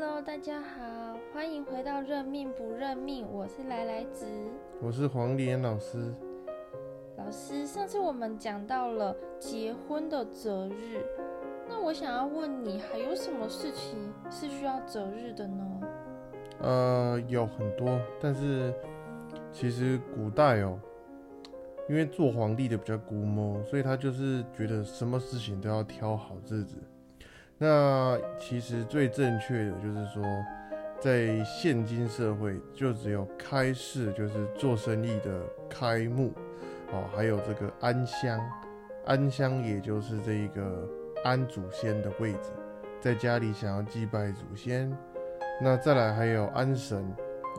Hello，大家好，欢迎回到认命不认命，我是来来子我是黄连老师。老师。上次我们讲到了结婚的择日，那我想要问你，还有什么事情是需要择日的呢？呃，有很多，但是其实古代哦，因为做皇帝的比较估摸，所以他就是觉得什么事情都要挑好日子。那其实最正确的就是说，在现今社会，就只有开市，就是做生意的开幕，哦，还有这个安乡，安乡也就是这一个安祖先的位置，在家里想要祭拜祖先。那再来还有安神，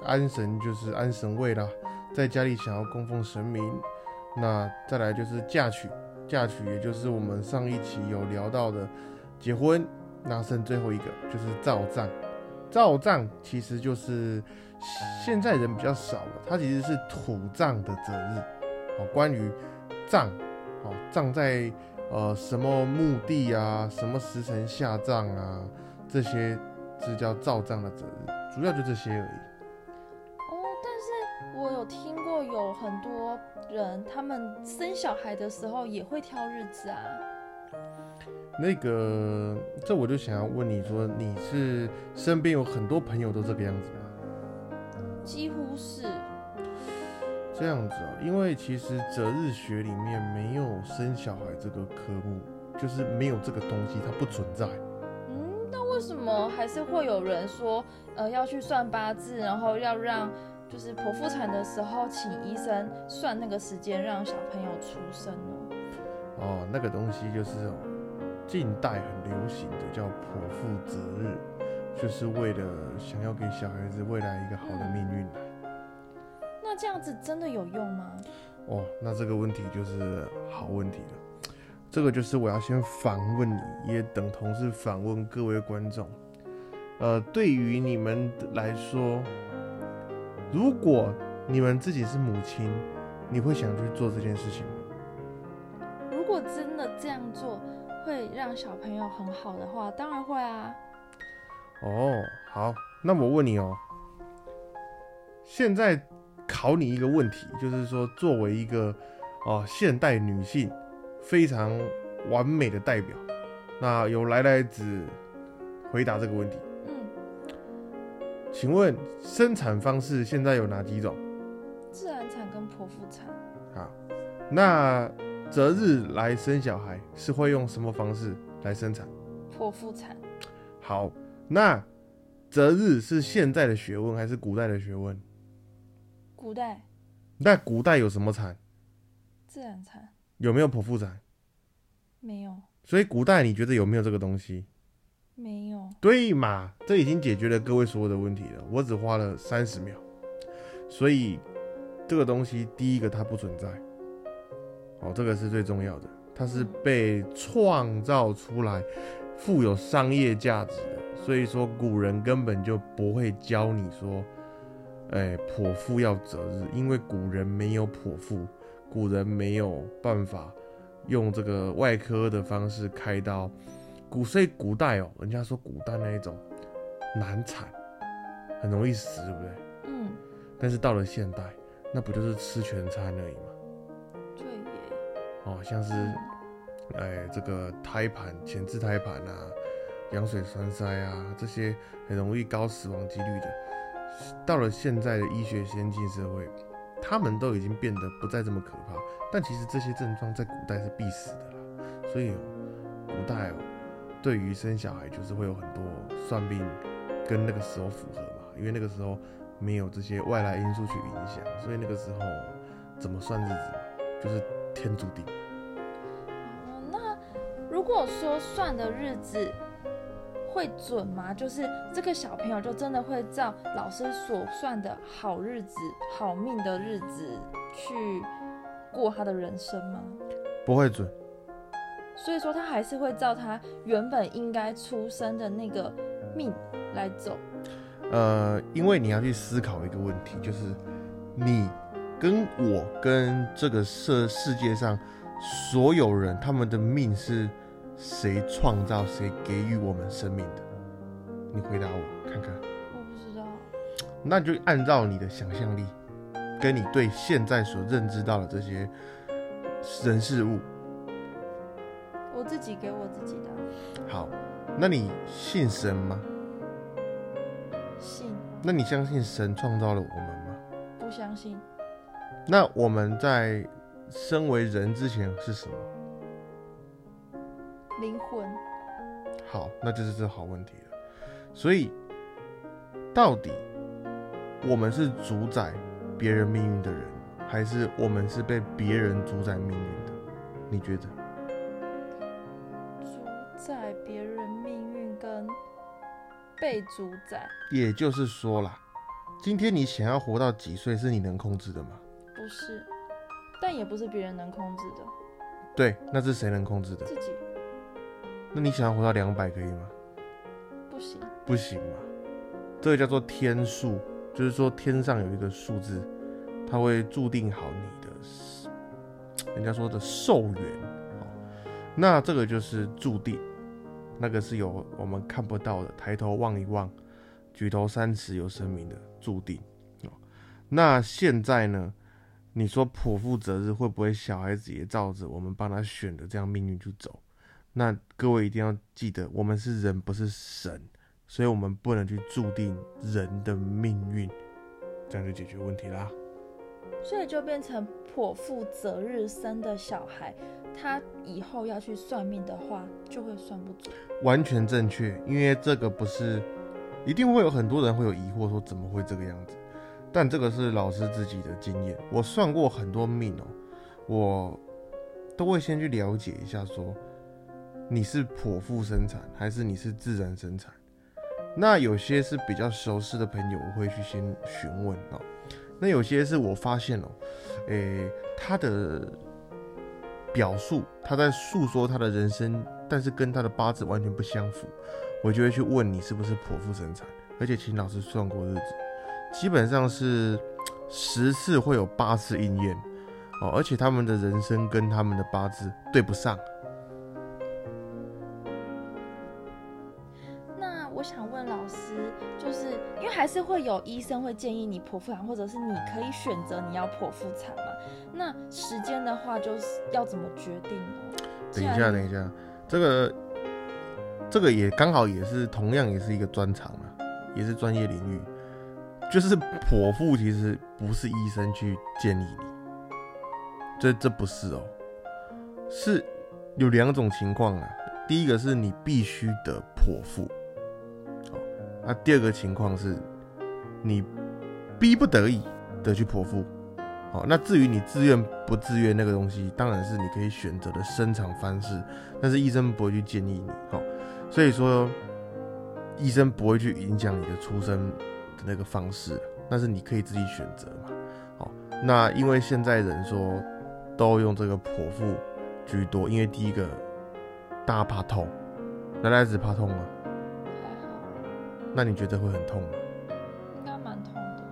安神就是安神位啦，在家里想要供奉神明。那再来就是嫁娶，嫁娶也就是我们上一期有聊到的结婚。那剩最后一个就是造葬，造葬其实就是现在人比较少了，它其实是土葬的择日。哦，关于葬，哦，葬在呃什么墓地啊，什么时辰下葬啊，这些。是叫造葬的择日，主要就这些而已。哦，但是我有听过有很多人，他们生小孩的时候也会挑日子啊。那个，这我就想要问你说，你是身边有很多朋友都这个样子吗？几乎是这样子啊，因为其实择日学里面没有生小孩这个科目，就是没有这个东西，它不存在。嗯，那为什么还是会有人说，呃，要去算八字，然后要让就是剖腹产的时候请医生算那个时间，让小朋友出生呢？哦，那个东西就是近代很流行的叫剖腹择日，就是为了想要给小孩子未来一个好的命运。那这样子真的有用吗？哦，那这个问题就是好问题了。这个就是我要先反问你，也等同是反问各位观众。呃，对于你们来说，如果你们自己是母亲，你会想去做这件事情吗？如果真的这样做会让小朋友很好的话，当然会啊。哦，好，那我问你哦，现在考你一个问题，就是说，作为一个哦现代女性。非常完美的代表，那由来来子回答这个问题。嗯，请问生产方式现在有哪几种？自然产跟剖腹产。好，那择日来生小孩是会用什么方式来生产？剖腹产。好，那择日是现在的学问还是古代的学问？古代。那古代有什么产？自然产。有没有剖腹产？没有。所以古代你觉得有没有这个东西？没有。对嘛？这已经解决了各位所有的问题了。我只花了三十秒。所以这个东西，第一个它不存在。哦，这个是最重要的。它是被创造出来，富有商业价值的。所以说古人根本就不会教你说，哎，剖腹要择日，因为古人没有剖腹。古人没有办法用这个外科的方式开刀，古所以古代哦，人家说古代那一种难产，很容易死，对不对？嗯。但是到了现代，那不就是吃全餐而已吗？哦，像是哎这个胎盘、前置胎盘啊、羊水栓塞啊这些很容易高死亡几率的，到了现在的医学先进社会。他们都已经变得不再这么可怕，但其实这些症状在古代是必死的啦。所以古代哦，对于生小孩就是会有很多算命跟那个时候符合嘛，因为那个时候没有这些外来因素去影响，所以那个时候怎么算日子，就是天注定。哦，那如果说算的日子。会准吗？就是这个小朋友就真的会照老师所算的好日子、好命的日子去过他的人生吗？不会准。所以说他还是会照他原本应该出生的那个命来走。呃，因为你要去思考一个问题，就是你跟我跟这个世世界上所有人他们的命是。谁创造谁给予我们生命的？你回答我看看。我不知道。那就按照你的想象力，跟你对现在所认知到的这些人事物，我自己给我自己的好，那你信神吗？信，那你相信神创造了我们吗？不相信。那我们在身为人之前是什么？灵魂，好，那就是这好问题了。所以，到底我们是主宰别人命运的人，还是我们是被别人主宰命运的？你觉得？主宰别人命运跟被主宰，也就是说啦，今天你想要活到几岁是你能控制的吗？不是，但也不是别人能控制的，对，那是谁能控制的？自己那你想要活到两百可以吗？不行。不行嘛，这个叫做天数，就是说天上有一个数字，它会注定好你的，人家说的寿元。哦，那这个就是注定，那个是有我们看不到的，抬头望一望，举头三尺有神明的注定。哦，那现在呢？你说剖腹择日会不会小孩子也照着我们帮他选的这样命运去走？那各位一定要记得，我们是人，不是神，所以我们不能去注定人的命运，这样就解决问题啦。所以就变成剖腹择日生的小孩，他以后要去算命的话，就会算不准。完全正确，因为这个不是，一定会有很多人会有疑惑，说怎么会这个样子？但这个是老师自己的经验，我算过很多命哦，我都会先去了解一下，说你是剖腹生产还是你是自然生产。那有些是比较熟识的朋友，我会去先询问哦。那有些是我发现哦，诶，他的表述，他在诉说他的人生，但是跟他的八字完全不相符，我就会去问你是不是剖腹生产，而且请老师算过日子。基本上是十次会有八次应验哦，而且他们的人生跟他们的八字对不上。那我想问老师，就是因为还是会有医生会建议你剖腹产，或者是你可以选择你要剖腹产嘛？那时间的话，就是要怎么决定呢？等一下，等一下，这个这个也刚好也是同样也是一个专长啊，也是专业领域。就是剖腹，其实不是医生去建议你，这这不是哦，是有两种情况啊。第一个是你必须得剖腹，哦，那第二个情况是，你逼不得已的去剖腹，好，那至于你自愿不自愿那个东西，当然是你可以选择的生产方式，但是医生不会去建议你，好，所以说医生不会去影响你的出生。那个方式，那是你可以自己选择嘛。好，那因为现在人说都用这个剖腹居多，因为第一个大家怕痛，男孩子怕痛吗？还好。那你觉得会很痛吗？应该蛮痛的。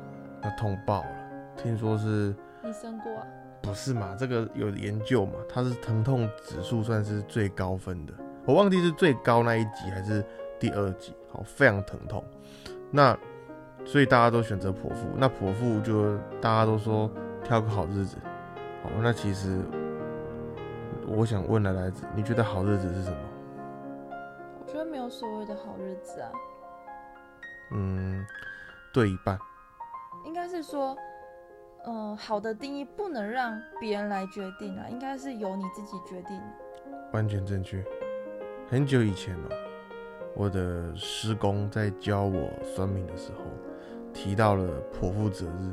那痛爆了，听说是。你生过？啊？不是嘛？这个有研究嘛？它是疼痛指数算是最高分的，我忘记是最高那一级还是第二级。好，非常疼痛。那。所以大家都选择剖腹，那剖腹就大家都说挑个好日子。好，那其实我想问来来子，你觉得好日子是什么？我觉得没有所谓的好日子啊。嗯，对一半。应该是说，嗯，好的定义不能让别人来决定啊，应该是由你自己决定。完全正确。很久以前了，我的师公在教我算命的时候。提到了剖腹择日，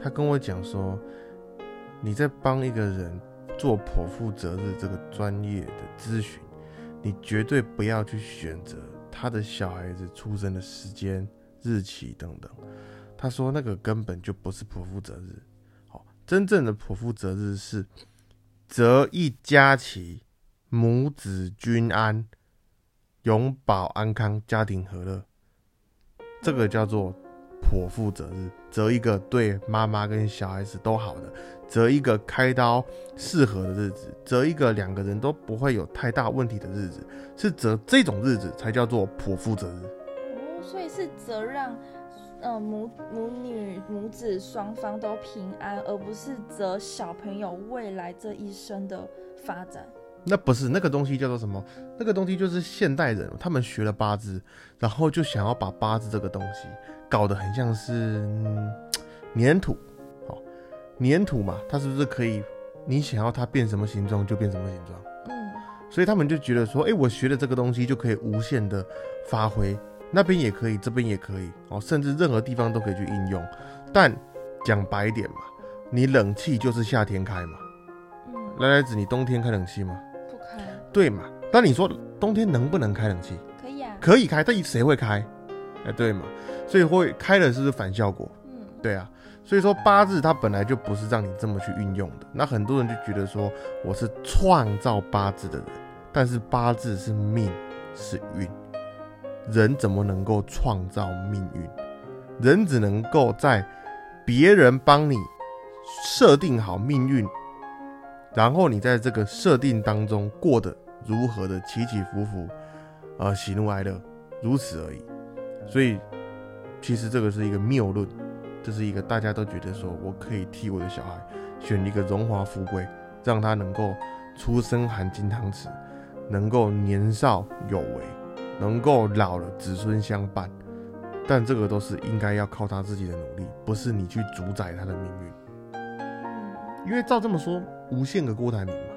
他跟我讲说，你在帮一个人做剖腹择日这个专业的咨询，你绝对不要去选择他的小孩子出生的时间、日期等等。他说那个根本就不是剖腹择日，好，真正的剖腹择日是择一家齐，母子均安，永保安康，家庭和乐，这个叫做。剖腹择日，择一个对妈妈跟小孩子都好的，择一个开刀适合的日子，择一个两个人都不会有太大问题的日子，是择这种日子才叫做剖腹择日。所以是择让，呃母母女母子双方都平安，而不是择小朋友未来这一生的发展。那不是那个东西叫做什么？那个东西就是现代人他们学了八字，然后就想要把八字这个东西搞得很像是嗯粘土，好，粘土嘛，它是不是可以你想要它变什么形状就变什么形状？嗯所以他们就觉得说，哎、我学的这个东西就可以无限的发挥，那边也可以，这边也可以，哦，甚至任何地方都可以去应用。但讲白一点嘛，你冷气就是夏天开嘛，嗯，来来子，你冬天开冷气吗？不开，对嘛？但你说冬天能不能开冷气？可以啊。可以开，但谁会开？哎、对嘛？所以会开了是不是反效果？嗯对啊，所以说八字它本来就不是让你这么去运用的。那很多人就觉得说我是创造八字的人，但是八字是命是运，人怎么能够创造命运？人只能够在别人帮你设定好命运，然后你在这个设定当中过得如何的起起伏伏，呃，喜怒哀乐，如此而已。所以其实这个是一个谬论。这是一个大家都觉得说我可以替我的小孩选一个荣华富贵，让他能够出生含金汤匙，能够年少有为，能够老了子孙相伴。但这个都是应该要靠他自己的努力，不是你去主宰他的命运。嗯，因为照这么说，无限个郭台铭嘛，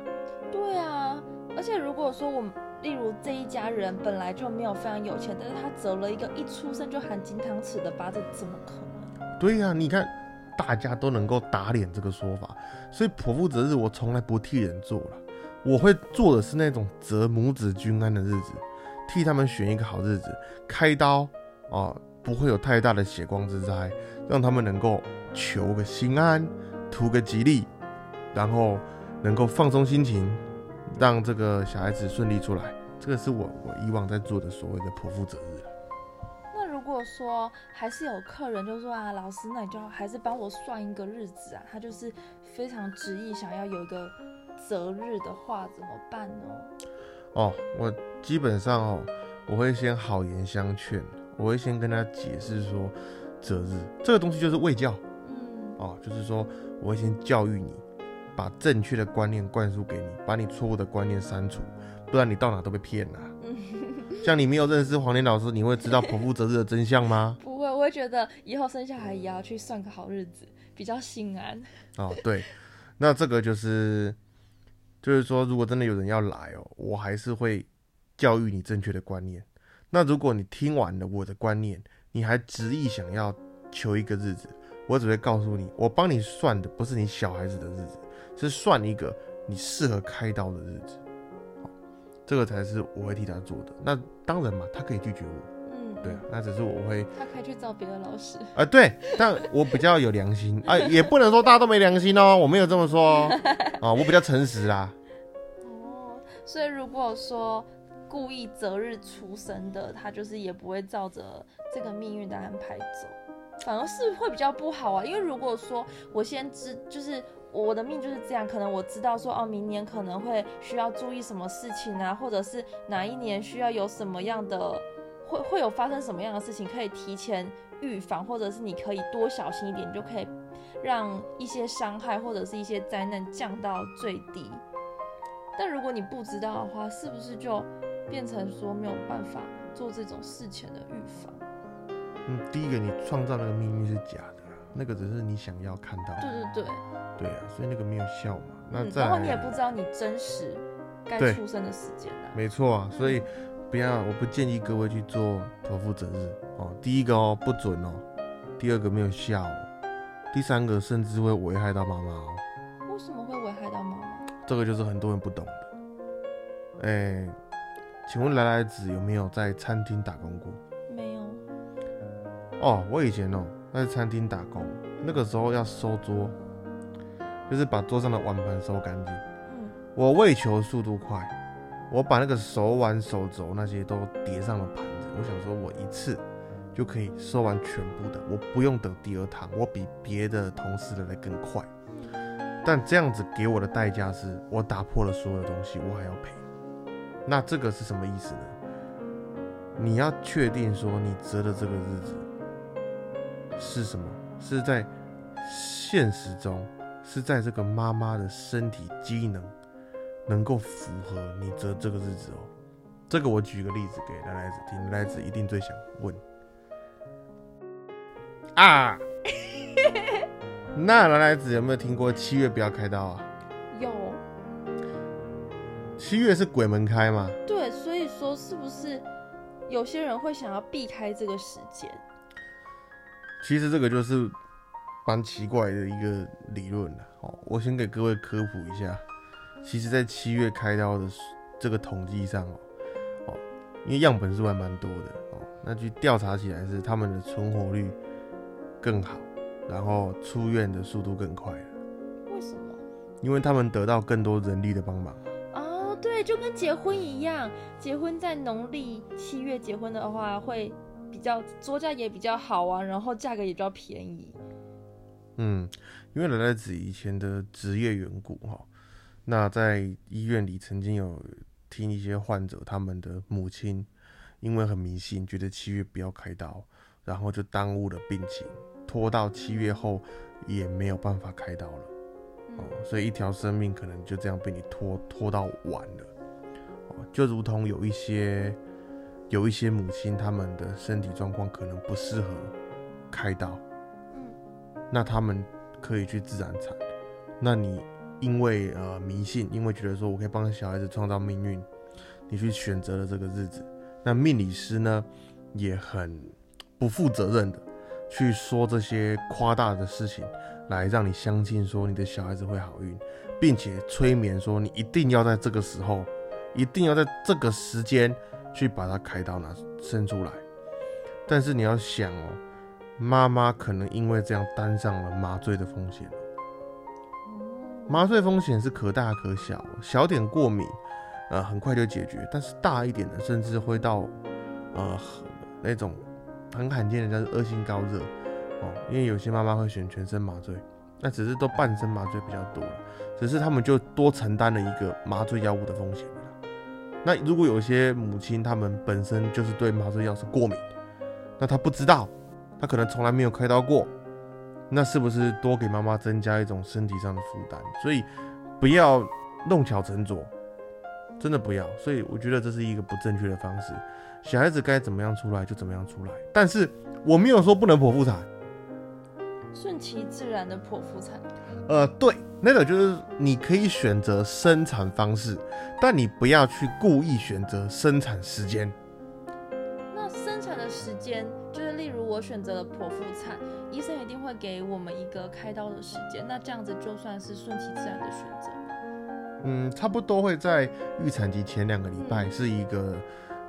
对啊。而且如果说我们，例如这一家人本来就没有非常有钱，但是他择了一个一出生就含金汤匙的八字，怎么可能？对呀、你看大家都能够打脸这个说法，所以剖腹择日我从来不替人做了，我会做的是那种择母子均安的日子，替他们选一个好日子，开刀啊、不会有太大的血光之灾，让他们能够求个心安，图个吉利，然后能够放松心情，让这个小孩子顺利出来。这个是我我以往在做的所谓的剖腹择日。那如果说还是有客人就说啊，老师，那你就还是帮我算一个日子啊，他就是非常执意想要有一个择日的话，怎么办呢？哦，我基本上哦，我会先好言相劝，我会先跟他解释说，择日这个东西就是卫教嗯哦，就是说我会先教育你，把正确的观念灌输给你，把你错误的观念删除，不然你到哪都被骗了、嗯，像你没有认识黄连老师，你会知道剖腹择日的真相吗？不会，我会觉得以后生小孩也要去算个好日子，比较心安。哦，对，那这个就是，就是说，如果真的有人要来哦，我还是会教育你正确的观念。那如果你听完了我的观念，你还执意想要求一个日子，我只会告诉你，我帮你算的不是你小孩子的日子，是算一个你适合开刀的日子。好，这个才是我会替他做的。那当然嘛，他可以拒绝我，嗯，对啊，那只是我会他可以去找别的老师。啊，对，但我比较有良心 啊，也不能说大家都没良心哦，我没有这么说哦，啊，我比较诚实啦。哦，所以如果说故意择日出生的，他就是也不会照着这个命运的安排走，反而是会比较不好啊。因为如果说我先知，就是我的命就是这样，可能我知道说哦，明年可能会需要注意什么事情啊，或者是哪一年需要有什么样的，会会有发生什么样的事情，可以提前预防，或者是你可以多小心一点，你就可以让一些伤害或者是一些灾难降到最低。但如果你不知道的话，是不是就变成说没有办法做这种事前的预防？嗯，第一个你创造那个秘密是假的啦，那个只是你想要看到的，对对对，对啊，所以那个没有效嘛。那然后你也不知道你真实该出生的时间啊。没错啊，所以不要，我不建议各位去做剖腹择日哦。第一个哦不准哦，第二个没有效哦，第三个甚至会危害到妈妈哦。为什么会危害到妈妈？这个就是很多人不懂的。哎、请问来来子有没有在餐厅打工过？没有。哦，我以前哦在餐厅打工，那个时候要收桌，就是把桌上的碗盘收干净。嗯我为求速度快，我把那个手碗、手肘那些都叠上了盘子。我想说，我一次就可以收完全部的，我不用等第二趟，我比别的同事的来更快。但这样子给我的代价是我打破了所有东西，我还要赔。那这个是什么意思呢？你要确定说你择的这个日子是什么，是在现实中，是在这个妈妈的身体机能能够符合你择这个日子哦。这个我举个例子给男孩子听，男孩子一定最想问啊。那男孩子有没有听过七月不要开刀啊？有，七月是鬼门开嘛？对，所以说是不是有些人会想要避开这个时间？其实这个就是蛮奇怪的一个理论了。哦，我先给各位科普一下，其实，在七月开刀的这个统计上哦，哦，因为样本数还蛮多的哦，那去调查起来是他们的存活率更好。然后出院的速度更快了，为什么？因为他们得到更多人力的帮忙。哦，对，就跟结婚一样，结婚在农历七月结婚的话，会比较桌价也比较好啊，然后价格也比较便宜。嗯，因为来自以前的职业缘故哈，那在医院里曾经有听一些患者他们的母亲，因为很迷信，觉得七月不要开刀，然后就耽误了病情。拖到七月后也没有办法开刀了，哦，所以一条生命可能就这样被你拖拖到晚了，哦，就如同有一些有一些母亲，他们的身体状况可能不适合开刀，嗯，那他们可以去自然产，那你因为呃迷信，因为觉得说我可以帮小孩子创造命运，你去选择了这个日子，那命理师呢也很不负责任的。去说这些夸大的事情，来让你相信说你的小孩子会好运，并且催眠说你一定要在这个时候，一定要在这个时间去把它开刀拿生出来。但是你要想哦，妈妈可能因为这样担上了麻醉的风险。麻醉风险是可大可小，小点过敏，呃，很快就解决；但是大一点的，甚至会到呃那种。很罕见的叫做恶性高热哦，因为有些妈妈会选全身麻醉，那只是都半身麻醉比较多，只是他们就多承担了一个麻醉药物的风险。那如果有些母亲他们本身就是对麻醉药是过敏，那她不知道，她可能从来没有开刀过，那是不是多给妈妈增加一种身体上的负担？所以不要弄巧成拙，真的不要。所以我觉得这是一个不正确的方式。小孩子该怎么样出来就怎么样出来，但是我没有说不能剖腹产，顺其自然的剖腹产。呃，对，那个就是你可以选择生产方式，但你不要去故意选择生产时间。那生产的时间我选择了剖腹产，医生一定会给我们一个开刀的时间，那这样子就算是顺其自然的选择嗯，差不多会在预产期前两个礼拜是一个。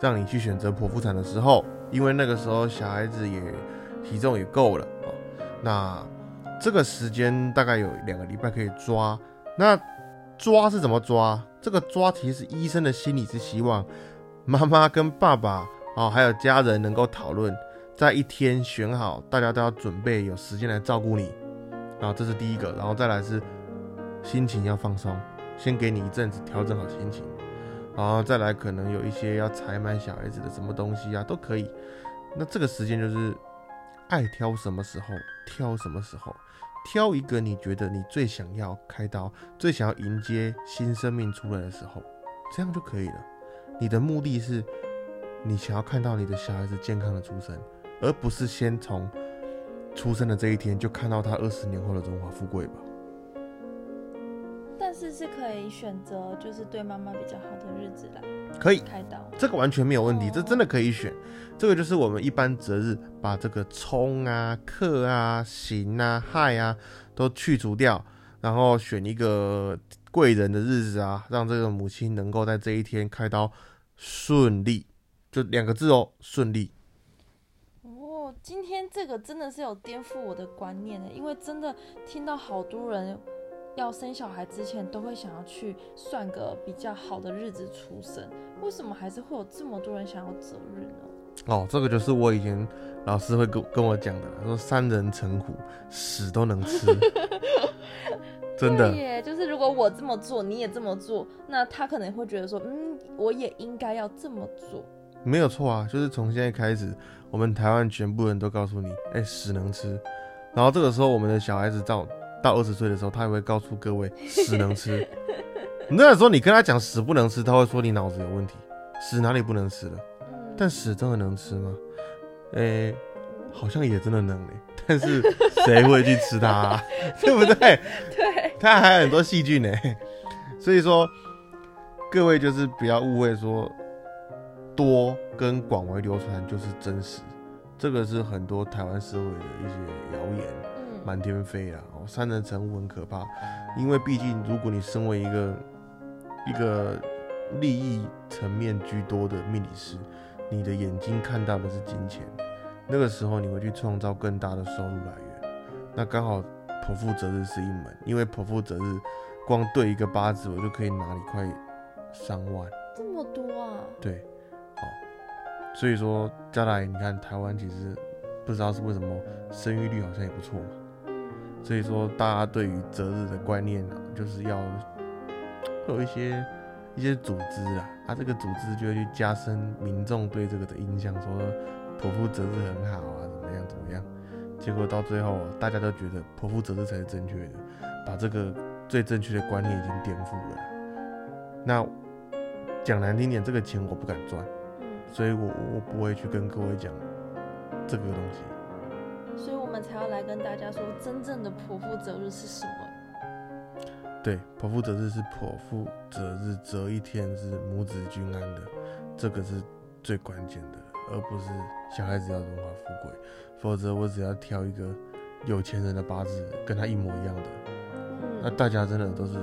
让你去选择剖腹产的时候，因为那个时候小孩子也体重也够了啊。那这个时间大概有两个礼拜可以抓。那抓是怎么抓？这个抓其实医生的心里是希望妈妈跟爸爸啊，还有家人能够讨论，在一天选好，大家都要准备有时间来照顾你然后。这是第一个，然后再来是心情要放松，先给你一阵子调整好心情。然后再来，可能有一些要采买小孩子的什么东西啊，都可以。那这个时间就是爱挑什么时候挑什么时候，挑一个你觉得你最想要开刀、最想要迎接新生命出来的时候，这样就可以了。你的目的是，你想要看到你的小孩子健康的出生，而不是先从出生的这一天就看到他二十年后的荣华富贵吧。但是是可以选择，就是对妈妈比较好的日子来可以开刀，这个完全没有问题，这真的可以选。这个就是我们一般择日把这个冲啊、克啊、刑啊、害啊都去除掉，然后选一个贵人的日子啊，让这个母亲能够在这一天开刀顺利，就两个字哦，顺利。哦，今天这个真的是有颠覆我的观念的，因为真的听到好多人。要生小孩之前都会想要去算个比较好的日子出生，为什么还是会有这么多人想要择日呢？哦，这个就是我以前老师会跟跟我讲的，说三人成虎，屎都能吃，真的耶。就是如果我这么做，你也这么做，那他可能会觉得说，嗯，我也应该要这么做。没有错啊，就是从现在开始，我们台湾全部人都告诉你，哎、屎能吃。然后这个时候，我们的小孩子到到二十岁的时候，他也会告诉各位，屎能吃。那时候你跟他讲屎不能吃，他会说你脑子有问题，屎哪里不能吃了？嗯，但屎真的能吃吗？诶、好像也真的能诶、但是谁会去吃它、啊？对不对？对，它还有很多细菌呢、所以说各位就是不要误会说多跟广为流传就是真实，这个是很多台湾社会的一些谣言。嗯，满天飞啊！哦，三人成虎很可怕，因为毕竟如果你身为一个一个利益层面居多的命理师，你的眼睛看到的是金钱，那个时候你会去创造更大的收入来源。那刚好剖腹择日是一门，因为剖腹择日光对一个八字，我就可以拿你快三万。这么多啊，对，好，所以说将来，你看台湾其实不知道是为什么生育率好像也不错嘛。所以说，大家对于择日的观念啊，就是要会有一些一些组织啊，啊，这个组织就会去加深民众对这个的印象，说剖腹择日很好啊，怎么样怎么样。结果到最后，大家都觉得剖腹择日才是正确的，把这个最正确的观念已经颠覆了。那讲难听点，这个钱我不敢赚，所以我我不会去跟各位讲这个东西。所以我们才要来跟大家说，真正的剖腹择日是什么？对，剖腹择日是剖腹择日，择一天是母子均安的，这个是最关键的，而不是小孩子要荣华富贵。否则我只要挑一个有钱人的八字跟他一模一样的，那嗯，大家真的都是，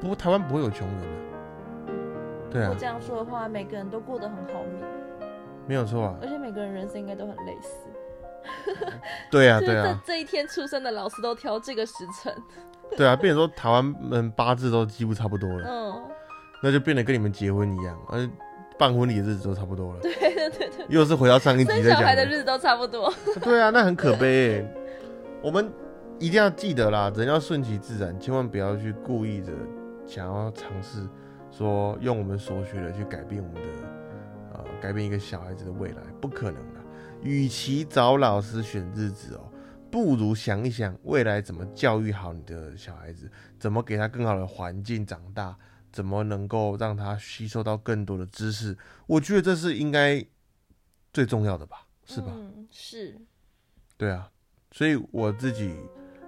不过台湾不会有穷人的。啊如果，这样说的话，每个人都过得很好命，没有错啊。而且每个人人生应该都很类似。对啊，对啊，这一天出生的老师都挑这个时辰，对啊，变成说台湾人八字都几乎差不多了，嗯，那就变得跟你们结婚一样，而办婚礼的日子都差不多了。对对对对，又是回到上一集生在讲的，小孩的日子都差不多。对啊，那很可悲欸。我们一定要记得啦，人要顺其自然，千万不要去故意的想要尝试说用我们所学的去改变我们的呃改变一个小孩子的未来，不可能的。与其找老师选日子哦，不如想一想未来怎么教育好你的小孩子，怎么给他更好的环境长大，怎么能够让他吸收到更多的知识。我觉得这是应该最重要的吧，是吧？嗯，是，对啊，所以我自己，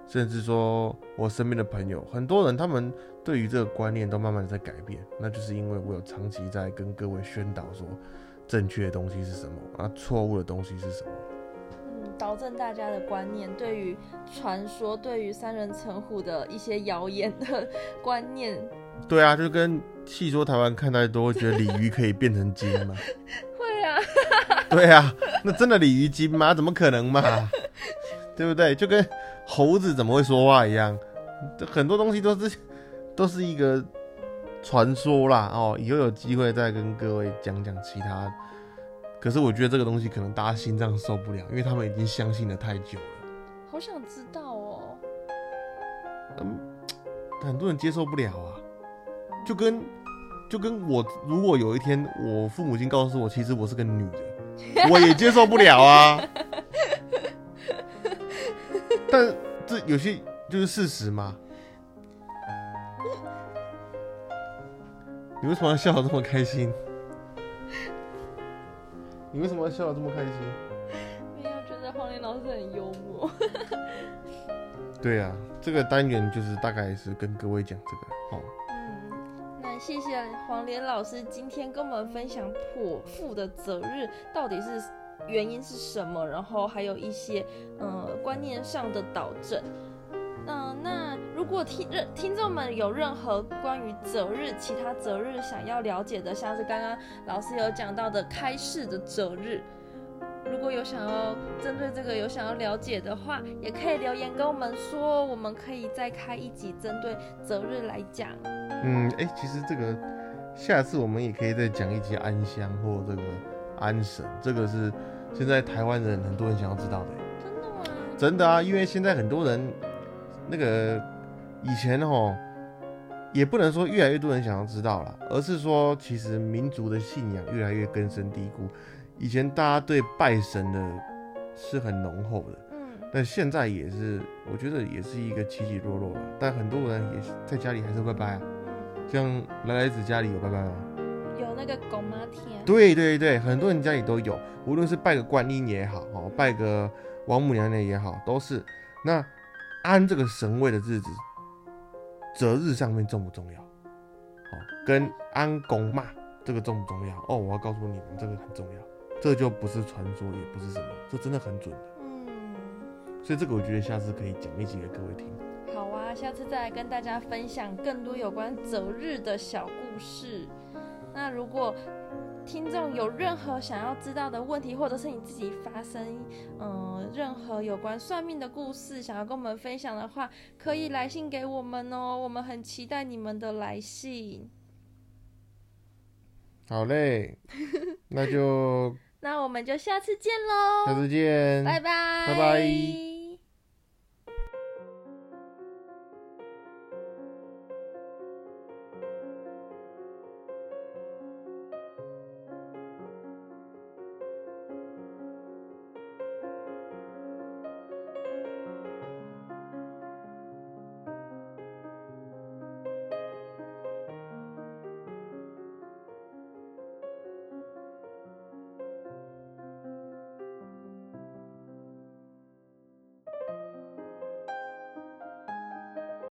甚至说我身边的朋友，很多人他们对于这个观念都慢慢的在改变，那就是因为我有长期在跟各位宣导说，正确的东西是什么，啊，错误的东西是什么。嗯，导正大家的观念，对于传说，对于三人成虎的一些谣言的观念，对啊，就跟戏说台湾看太多，会觉得鲤鱼可以变成金吗？会啊，对啊，那真的鲤鱼精吗？怎么可能嘛？对不对？就跟猴子怎么会说话一样，这很多东西都是都是一个传说啦。哦，以后有机会再跟各位讲讲其他。可是我觉得这个东西可能大家心脏受不了，因为他们已经相信了太久了。好想知道哦。嗯，很多人接受不了啊，就跟就跟我如果有一天我父母亲告诉我，其实我是个女的，我也接受不了啊。但这有些就是事实嘛。你为什么要笑得这么开心？你为什么要笑得这么开心？没有觉得黄连老师很幽默。对啊，这个单元就是大概是跟各位讲这个哦。嗯，那谢谢黄连老师今天跟我们分享剖腹的责日到底是原因是什么，然后还有一些呃观念上的导正。嗯、那如果听任听众们有任何关于择日、其他择日想要了解的，像是刚刚老师有讲到的开市的择日，如果有想要针对这个有想要了解的话，也可以留言跟我们说，我们可以再开一集针对择日来讲。嗯，哎、其实这个下次我们也可以再讲一集安乡或这个安神，这个是现在台湾人很多人想要知道的。真的吗？真的啊，因为现在很多人那个以前哦，也不能说越来越多人想要知道了，而是说其实民族的信仰越来越根深蒂固。以前大家对拜神的是很浓厚的，嗯，但现在也是，我觉得也是一个起起落落了。但很多人也是在家里还是拜拜啊，像来来子家里有拜拜吗？有那个狗妈天，对对对，很多人家里都有，无论是拜个观音也好，哦，拜个王母娘娘也好，都是。那安这个神位的日子，择日上面重不重要？哦、跟安公妈这个重不重要？哦，我要告诉你们，这个很重要，这就不是传说，也不是什么，这真的很准的。嗯，所以这个我觉得下次可以讲一集给各位听。好啊，下次再来跟大家分享更多有关择日的小故事。那如果听众有任何想要知道的问题，或者是你自己发生嗯、呃任何有关算命的故事，想要跟我们分享的话，可以来信给我们哦，我们很期待你们的来信。好嘞，那就 那我们就下次见喽，下次见，拜拜，拜拜